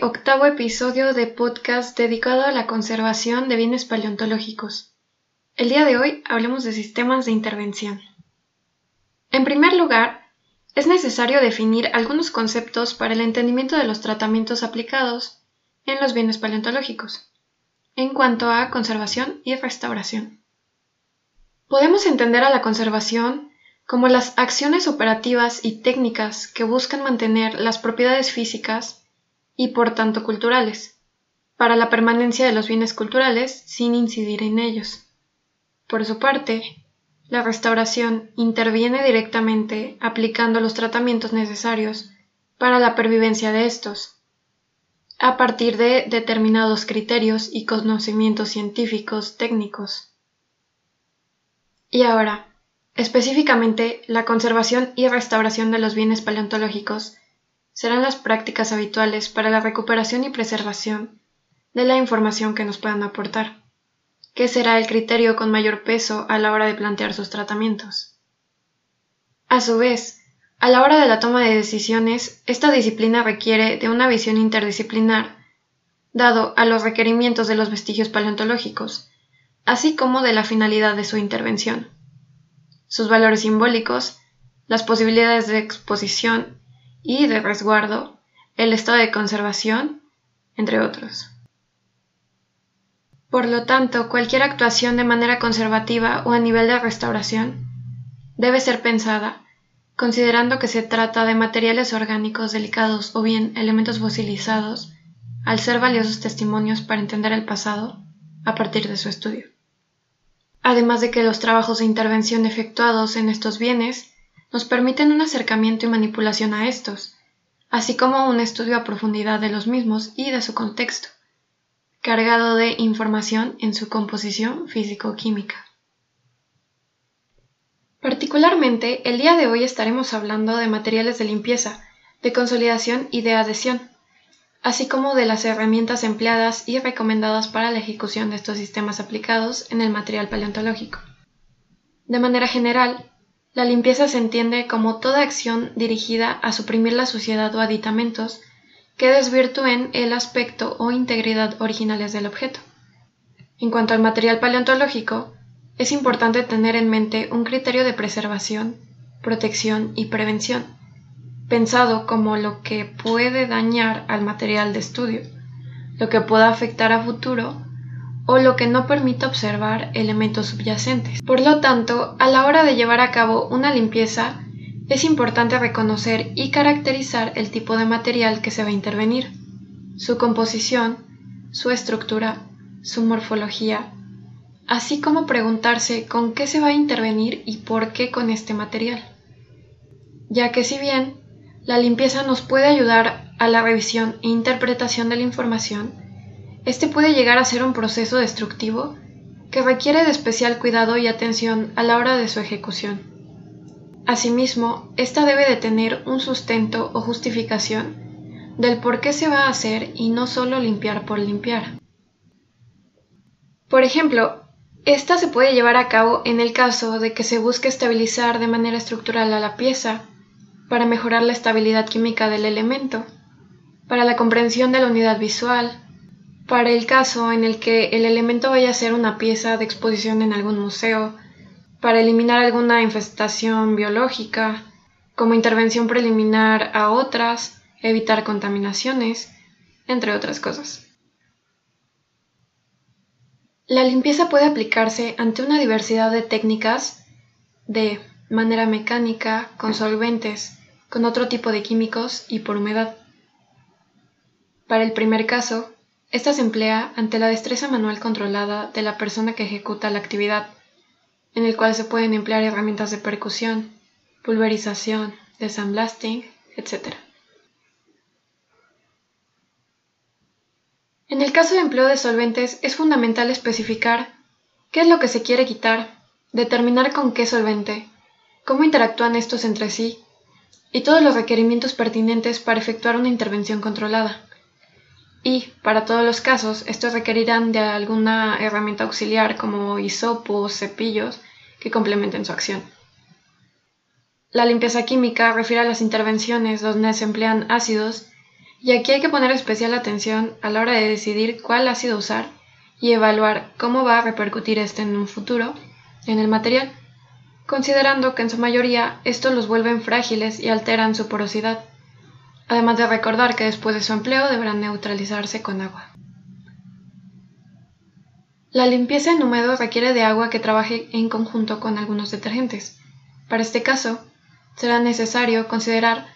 Octavo episodio de podcast dedicado a la conservación de bienes paleontológicos. El día de hoy hablemos de sistemas de intervención. En primer lugar, es necesario definir algunos conceptos para el entendimiento de los tratamientos aplicados en los bienes paleontológicos, en cuanto a conservación y restauración. Podemos entender a la conservación como las acciones operativas y técnicas que buscan mantener las propiedades físicas y por tanto culturales, para la permanencia de los bienes culturales sin incidir en ellos. Por su parte, la restauración interviene directamente aplicando los tratamientos necesarios para la pervivencia de estos, a partir de determinados criterios y conocimientos científicos técnicos. Y ahora, Específicamente, la conservación y restauración de los bienes paleontológicos serán las prácticas habituales para la recuperación y preservación de la información que nos puedan aportar, que será el criterio con mayor peso a la hora de plantear sus tratamientos. A su vez, a la hora de la toma de decisiones, esta disciplina requiere de una visión interdisciplinar, dado a los requerimientos de los vestigios paleontológicos, así como de la finalidad de su intervención sus valores simbólicos, las posibilidades de exposición y de resguardo, el estado de conservación, entre otros. Por lo tanto, cualquier actuación de manera conservativa o a nivel de restauración debe ser pensada considerando que se trata de materiales orgánicos delicados o bien elementos fosilizados, al ser valiosos testimonios para entender el pasado a partir de su estudio además de que los trabajos de intervención efectuados en estos bienes nos permiten un acercamiento y manipulación a estos, así como un estudio a profundidad de los mismos y de su contexto, cargado de información en su composición físico-química. Particularmente, el día de hoy estaremos hablando de materiales de limpieza, de consolidación y de adhesión, así como de las herramientas empleadas y recomendadas para la ejecución de estos sistemas aplicados en el material paleontológico. De manera general, la limpieza se entiende como toda acción dirigida a suprimir la suciedad o aditamentos que desvirtúen el aspecto o integridad originales del objeto. En cuanto al material paleontológico, es importante tener en mente un criterio de preservación, protección y prevención, pensado como lo que puede dañar al material de estudio, lo que pueda afectar a futuro o lo que no permita observar elementos subyacentes. Por lo tanto, a la hora de llevar a cabo una limpieza, es importante reconocer y caracterizar el tipo de material que se va a intervenir, su composición, su estructura, su morfología, así como preguntarse con qué se va a intervenir y por qué con este material. Ya que si bien la limpieza nos puede ayudar a la revisión e interpretación de la información. Este puede llegar a ser un proceso destructivo que requiere de especial cuidado y atención a la hora de su ejecución. Asimismo, esta debe de tener un sustento o justificación del por qué se va a hacer y no solo limpiar por limpiar. Por ejemplo, esta se puede llevar a cabo en el caso de que se busque estabilizar de manera estructural a la pieza para mejorar la estabilidad química del elemento, para la comprensión de la unidad visual, para el caso en el que el elemento vaya a ser una pieza de exposición en algún museo, para eliminar alguna infestación biológica, como intervención preliminar a otras, evitar contaminaciones, entre otras cosas. La limpieza puede aplicarse ante una diversidad de técnicas de manera mecánica, con solventes, con otro tipo de químicos y por humedad. Para el primer caso, esta se emplea ante la destreza manual controlada de la persona que ejecuta la actividad, en el cual se pueden emplear herramientas de percusión, pulverización, desamblasting, etc. En el caso de empleo de solventes es fundamental especificar qué es lo que se quiere quitar, determinar con qué solvente, cómo interactúan estos entre sí y todos los requerimientos pertinentes para efectuar una intervención controlada. Y, para todos los casos, estos requerirán de alguna herramienta auxiliar como hisopos, cepillos, que complementen su acción. La limpieza química refiere a las intervenciones donde se emplean ácidos Y aquí hay que poner especial atención a la hora de decidir cuál ácido usar y evaluar cómo va a repercutir este en un futuro en el material, considerando que en su mayoría estos los vuelven frágiles y alteran su porosidad, además de recordar que después de su empleo deberán neutralizarse con agua. La limpieza en húmedo requiere de agua que trabaje en conjunto con algunos detergentes. Para este caso, será necesario considerar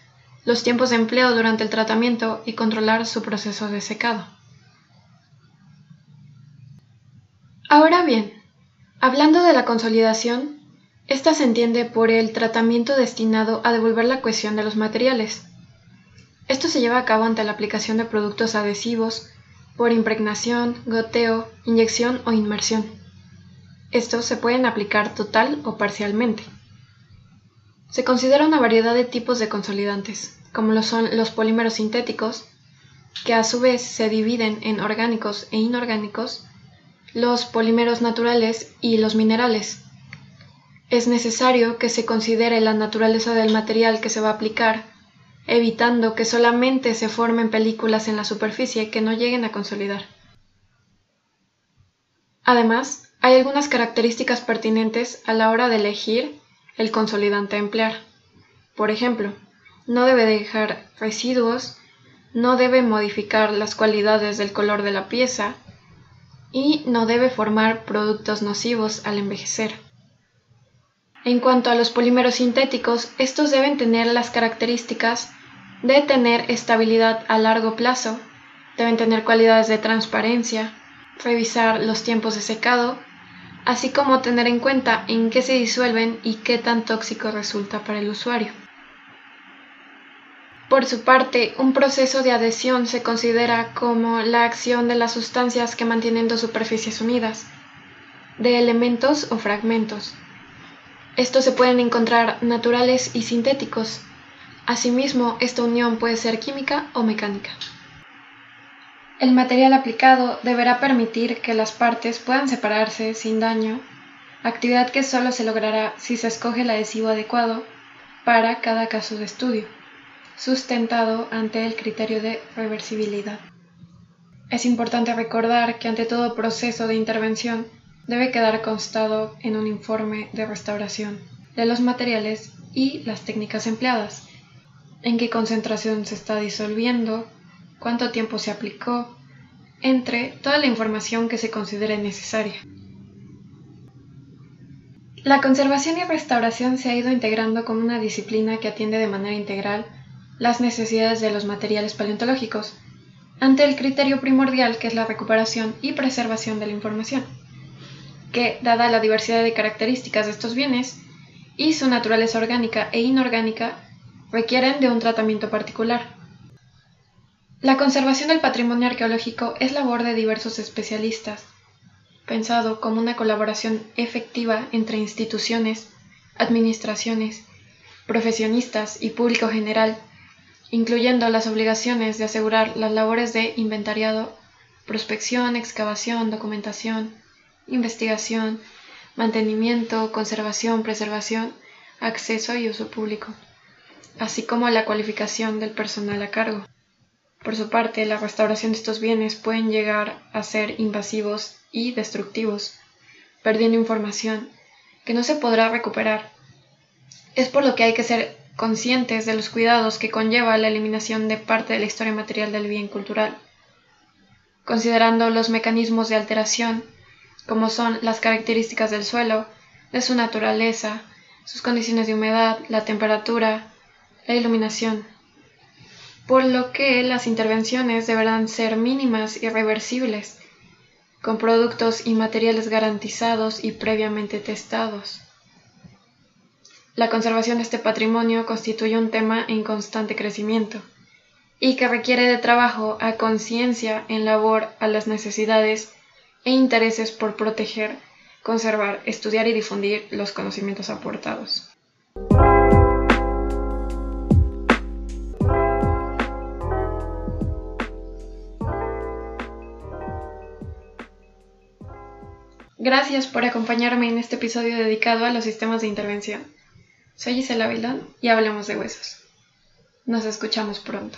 los tiempos de empleo durante el tratamiento y controlar su proceso de secado. Ahora bien, hablando de la consolidación, esta se entiende por el tratamiento destinado a devolver la cohesión de los materiales. Esto se lleva a cabo ante la aplicación de productos adhesivos, por impregnación, goteo, inyección o inmersión. Estos se pueden aplicar total o parcialmente. Se considera una variedad de tipos de consolidantes, como lo son los polímeros sintéticos, que a su vez se dividen en orgánicos e inorgánicos, los polímeros naturales y los minerales. Es necesario que se considere la naturaleza del material que se va a aplicar, evitando que solamente se formen películas en la superficie que no lleguen a consolidar. Además, hay algunas características pertinentes a la hora de elegir el consolidante a emplear. Por ejemplo, no debe dejar residuos, no debe modificar las cualidades del color de la pieza y no debe formar productos nocivos al envejecer. En cuanto a los polímeros sintéticos, estos deben tener las características de tener estabilidad a largo plazo, deben tener cualidades de transparencia, revisar los tiempos de secado así como tener en cuenta en qué se disuelven y qué tan tóxico resulta para el usuario. Por su parte, un proceso de adhesión se considera como la acción de las sustancias que mantienen dos superficies unidas, de elementos o fragmentos. Estos se pueden encontrar naturales y sintéticos. Asimismo, esta unión puede ser química o mecánica. El material aplicado deberá permitir que las partes puedan separarse sin daño, actividad que solo se logrará si se escoge el adhesivo adecuado para cada caso de estudio, sustentado ante el criterio de reversibilidad. Es importante recordar que ante todo proceso de intervención debe quedar constado en un informe de restauración de los materiales y las técnicas empleadas, en qué concentración se está disolviendo, cuánto tiempo se aplicó, entre toda la información que se considere necesaria. La conservación y restauración se ha ido integrando como una disciplina que atiende de manera integral las necesidades de los materiales paleontológicos, ante el criterio primordial que es la recuperación y preservación de la información, que, dada la diversidad de características de estos bienes y su naturaleza orgánica e inorgánica, requieren de un tratamiento particular. La conservación del patrimonio arqueológico es labor de diversos especialistas, pensado como una colaboración efectiva entre instituciones, administraciones, profesionistas y público general, incluyendo las obligaciones de asegurar las labores de inventariado, prospección, excavación, documentación, investigación, mantenimiento, conservación, preservación, acceso y uso público, así como la cualificación del personal a cargo. Por su parte, la restauración de estos bienes pueden llegar a ser invasivos y destructivos, perdiendo información que no se podrá recuperar. Es por lo que hay que ser conscientes de los cuidados que conlleva la eliminación de parte de la historia material del bien cultural, considerando los mecanismos de alteración, como son las características del suelo, de su naturaleza, sus condiciones de humedad, la temperatura, la iluminación, por lo que las intervenciones deberán ser mínimas y reversibles, con productos y materiales garantizados y previamente testados. La conservación de este patrimonio constituye un tema en constante crecimiento y que requiere de trabajo a conciencia en labor a las necesidades e intereses por proteger, conservar, estudiar y difundir los conocimientos aportados. Gracias por acompañarme en este episodio dedicado a los sistemas de intervención. Soy Gisela Vildón y hablemos de huesos. Nos escuchamos pronto.